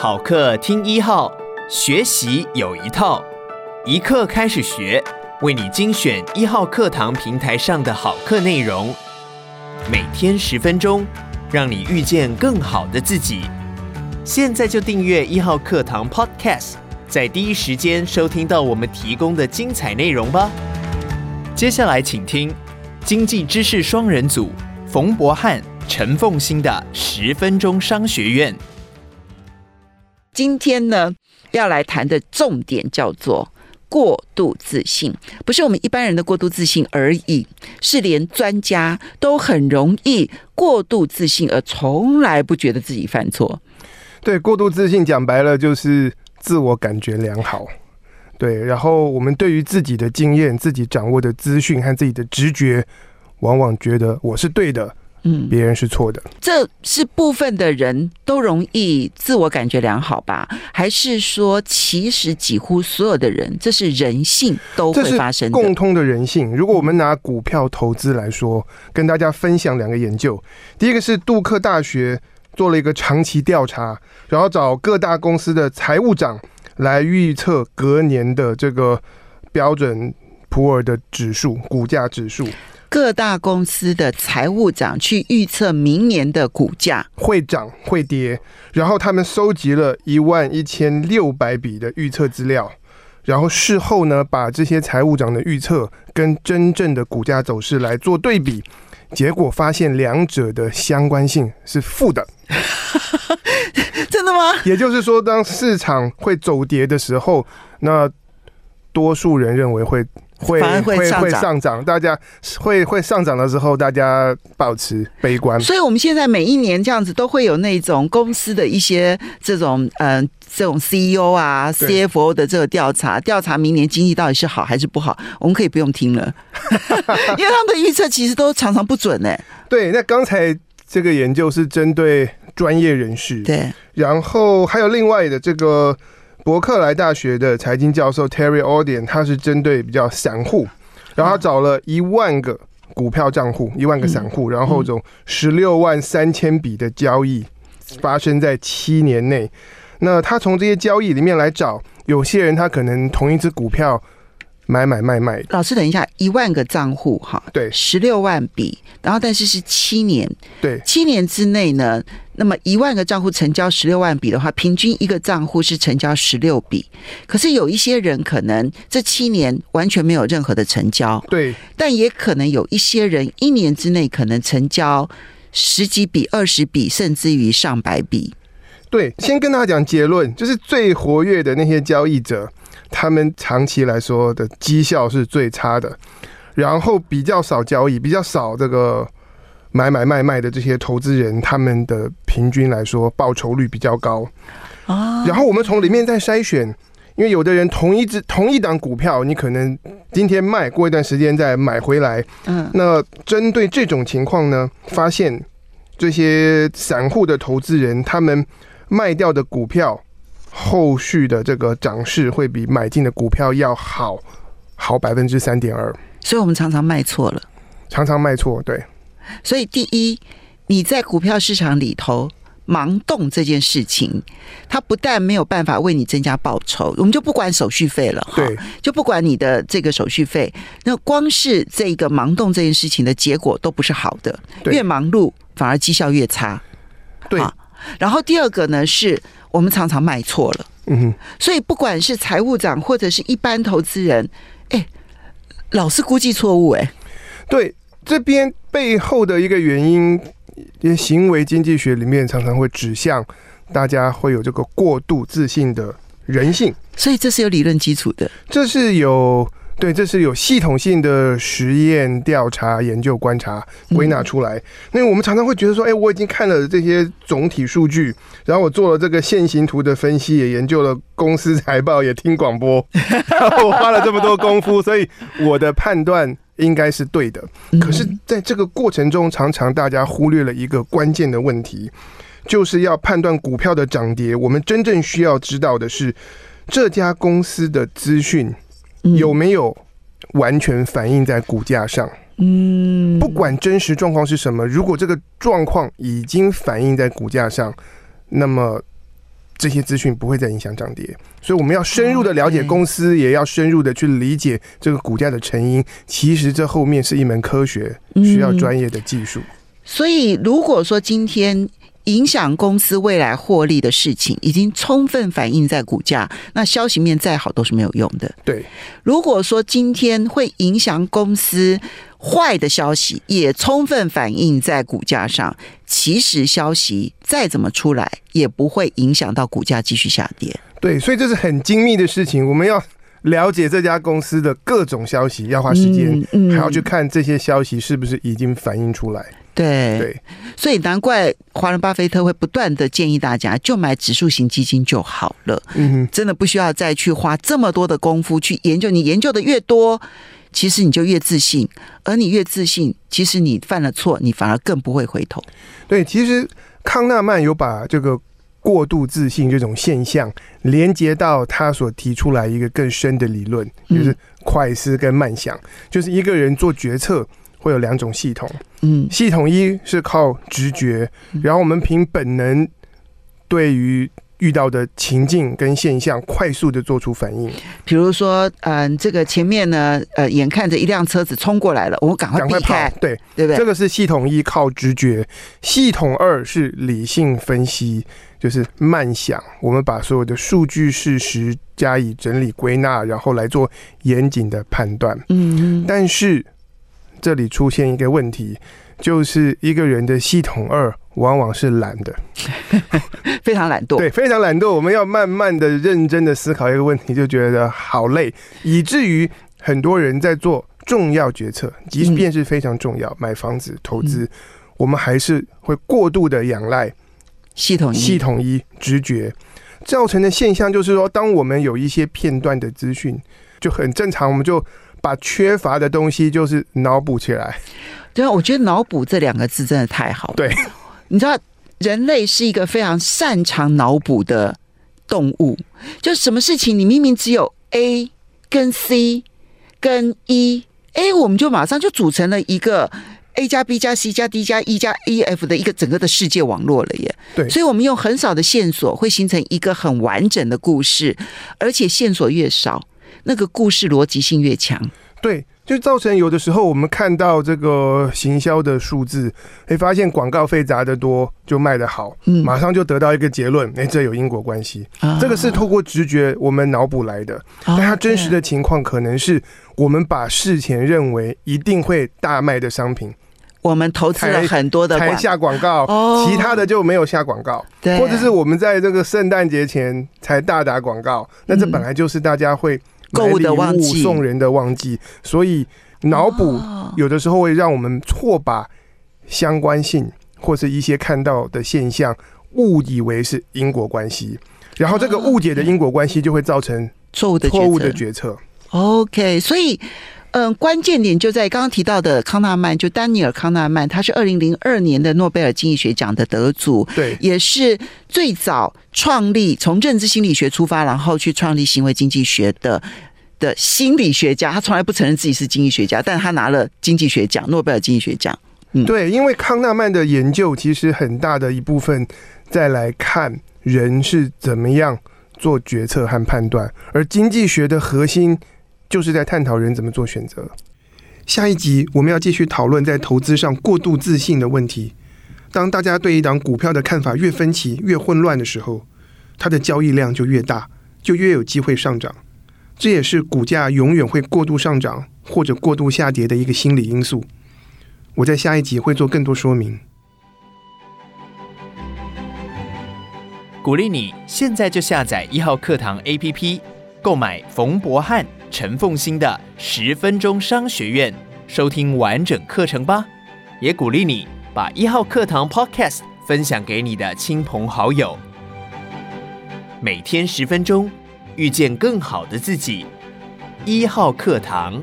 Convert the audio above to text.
好课听一号，学习有一套，一课开始学，为你精选一号课堂平台上的好课内容，每天十分钟，让你遇见更好的自己。现在就订阅一号课堂 Podcast，在第一时间收听到我们提供的精彩内容吧。接下来请听经济知识双人组冯博翰、陈凤馨的十分钟商学院。今天呢，要来谈的重点叫做过度自信，不是我们一般人的过度自信而已，是连专家都很容易过度自信，而从来不觉得自己犯错。对，过度自信讲白了就是自我感觉良好。对，然后我们对于自己的经验、自己掌握的资讯和自己的直觉，往往觉得我是对的。嗯，别人是错的，这是部分的人都容易自我感觉良好吧？还是说，其实几乎所有的人，这是人性都会发生的共通的人性。如果我们拿股票投资来说，跟大家分享两个研究。第一个是杜克大学做了一个长期调查，然后找各大公司的财务长来预测隔年的这个标准普尔的指数股价指数。各大公司的财务长去预测明年的股价会涨会跌，然后他们收集了一万一千六百笔的预测资料，然后事后呢，把这些财务长的预测跟真正的股价走势来做对比，结果发现两者的相关性是负的。真的吗？也就是说，当市场会走跌的时候，那多数人认为会。会会会上涨，大家会会上涨的时候，大家保持悲观。所以，我们现在每一年这样子都会有那种公司的一些这种嗯、呃，这种 CEO 啊、CFO 的这个调查，调查明年经济到底是好还是不好。我们可以不用听了，因为他们的预测其实都常常不准呢。对，那刚才这个研究是针对专业人士，对，然后还有另外的这个。伯克莱大学的财经教授 Terry Audien，他是针对比较散户，然后他找了一万个股票账户，一万个散户，然后总十六万三千笔的交易发生在七年内。那他从这些交易里面来找，有些人他可能同一只股票。买买卖卖，老师等一下，一万个账户哈，对，十六万笔，然后但是是七年，对，七年之内呢，那么一万个账户成交十六万笔的话，平均一个账户是成交十六笔。可是有一些人可能这七年完全没有任何的成交，对，但也可能有一些人一年之内可能成交十几笔、二十笔，甚至于上百笔。对，先跟大家讲结论，就是最活跃的那些交易者。他们长期来说的绩效是最差的，然后比较少交易、比较少这个买买卖卖的这些投资人，他们的平均来说报酬率比较高啊。然后我们从里面再筛选，因为有的人同一只同一档股票，你可能今天卖，过一段时间再买回来。嗯，那针对这种情况呢，发现这些散户的投资人，他们卖掉的股票。后续的这个涨势会比买进的股票要好好百分之三点二，所以我们常常卖错了，常常卖错，对。所以第一，你在股票市场里头盲动这件事情，它不但没有办法为你增加报酬，我们就不管手续费了，对，就不管你的这个手续费，那光是这个盲动这件事情的结果都不是好的，越忙碌反而绩效越差，对。然后第二个呢是。我们常常卖错了，嗯哼，所以不管是财务长或者是一般投资人，哎，老是估计错误，哎，对，这边背后的一个原因，行为经济学里面常常会指向大家会有这个过度自信的人性，所以这是有理论基础的，这是有。对，这是有系统性的实验调查、研究、观察归纳出来。那我们常常会觉得说，哎，我已经看了这些总体数据，然后我做了这个线形图的分析，也研究了公司财报，也听广播，然后我花了这么多功夫，所以我的判断应该是对的。可是，在这个过程中，常常大家忽略了一个关键的问题，就是要判断股票的涨跌，我们真正需要知道的是这家公司的资讯。有没有完全反映在股价上？嗯，不管真实状况是什么，如果这个状况已经反映在股价上，那么这些资讯不会再影响涨跌。所以我们要深入的了解公司，也要深入的去理解这个股价的成因。其实这后面是一门科学，需要专业的技术。所以如果说今天。影响公司未来获利的事情已经充分反映在股价，那消息面再好都是没有用的。对，如果说今天会影响公司坏的消息也充分反映在股价上，其实消息再怎么出来也不会影响到股价继续下跌。对，所以这是很精密的事情，我们要了解这家公司的各种消息，要花时间，嗯嗯、还要去看这些消息是不是已经反映出来。对，对，所以难怪华人巴菲特会不断的建议大家就买指数型基金就好了。嗯哼，真的不需要再去花这么多的功夫去研究。你研究的越多，其实你就越自信，而你越自信，其实你犯了错，你反而更不会回头。对，其实康纳曼有把这个过度自信这种现象连接到他所提出来一个更深的理论，就是快思跟慢想，嗯、就是一个人做决策。会有两种系统，嗯，系统一是靠直觉，然后我们凭本能对于遇到的情境跟现象快速的做出反应。比如说，嗯，这个前面呢，呃，眼看着一辆车子冲过来了，我们赶快赶快跑，对，对不对？这个是系统一靠直觉，系统二是理性分析，就是慢想，我们把所有的数据事实加以整理归纳，然后来做严谨的判断。嗯，但是。这里出现一个问题，就是一个人的系统二往往是懒的，非常懒惰。对，非常懒惰。我们要慢慢的、认真的思考一个问题，就觉得好累，以至于很多人在做重要决策，即便是非常重要，买房子、投资，我们还是会过度的仰赖系统一、系统一直觉造成的现象，就是说，当我们有一些片段的资讯，就很正常，我们就。把缺乏的东西就是脑补起来，对啊，我觉得“脑补”这两个字真的太好了。对，你知道，人类是一个非常擅长脑补的动物。就什么事情，你明明只有 A 跟 C 跟 E，A 我们就马上就组成了一个 A 加 B 加 C 加 D 加 E 加 E F 的一个整个的世界网络了耶。对，所以我们用很少的线索会形成一个很完整的故事，而且线索越少。那个故事逻辑性越强，对，就造成有的时候我们看到这个行销的数字，会发现广告费砸得多就卖得好，嗯，马上就得到一个结论，哎，这有因果关系，啊，这个是透过直觉我们脑补来的，啊，但它真实的情况可能是我们把事前认为一定会大卖的商品，我们投资了很多的才下广告，哦，其他的就没有下广告，对，或者是我们在这个圣诞节前才大打广告，那这本来就是大家会。购物的旺季，送人的旺季，所以脑补有的时候会让我们错把相关性或是一些看到的现象误以为是因果关系，然后这个误解的因果关系就会造成错误的错误的决策。OK，所以。嗯，关键点就在刚刚提到的康纳曼，就丹尼尔康纳曼，他是二零零二年的诺贝尔经济学奖的得主，对，也是最早创立从认知心理学出发，然后去创立行为经济学的的心理学家。他从来不承认自己是经济学家，但他拿了经济学奖，诺贝尔经济学奖。嗯，对，因为康纳曼的研究其实很大的一部分再来看人是怎么样做决策和判断，而经济学的核心。就是在探讨人怎么做选择。下一集我们要继续讨论在投资上过度自信的问题。当大家对一档股票的看法越分歧、越混乱的时候，它的交易量就越大，就越有机会上涨。这也是股价永远会过度上涨或者过度下跌的一个心理因素。我在下一集会做更多说明。鼓励你现在就下载一号课堂 APP，购买冯博翰。陈凤欣的十分钟商学院，收听完整课程吧。也鼓励你把一号课堂 Podcast 分享给你的亲朋好友。每天十分钟，遇见更好的自己。一号课堂。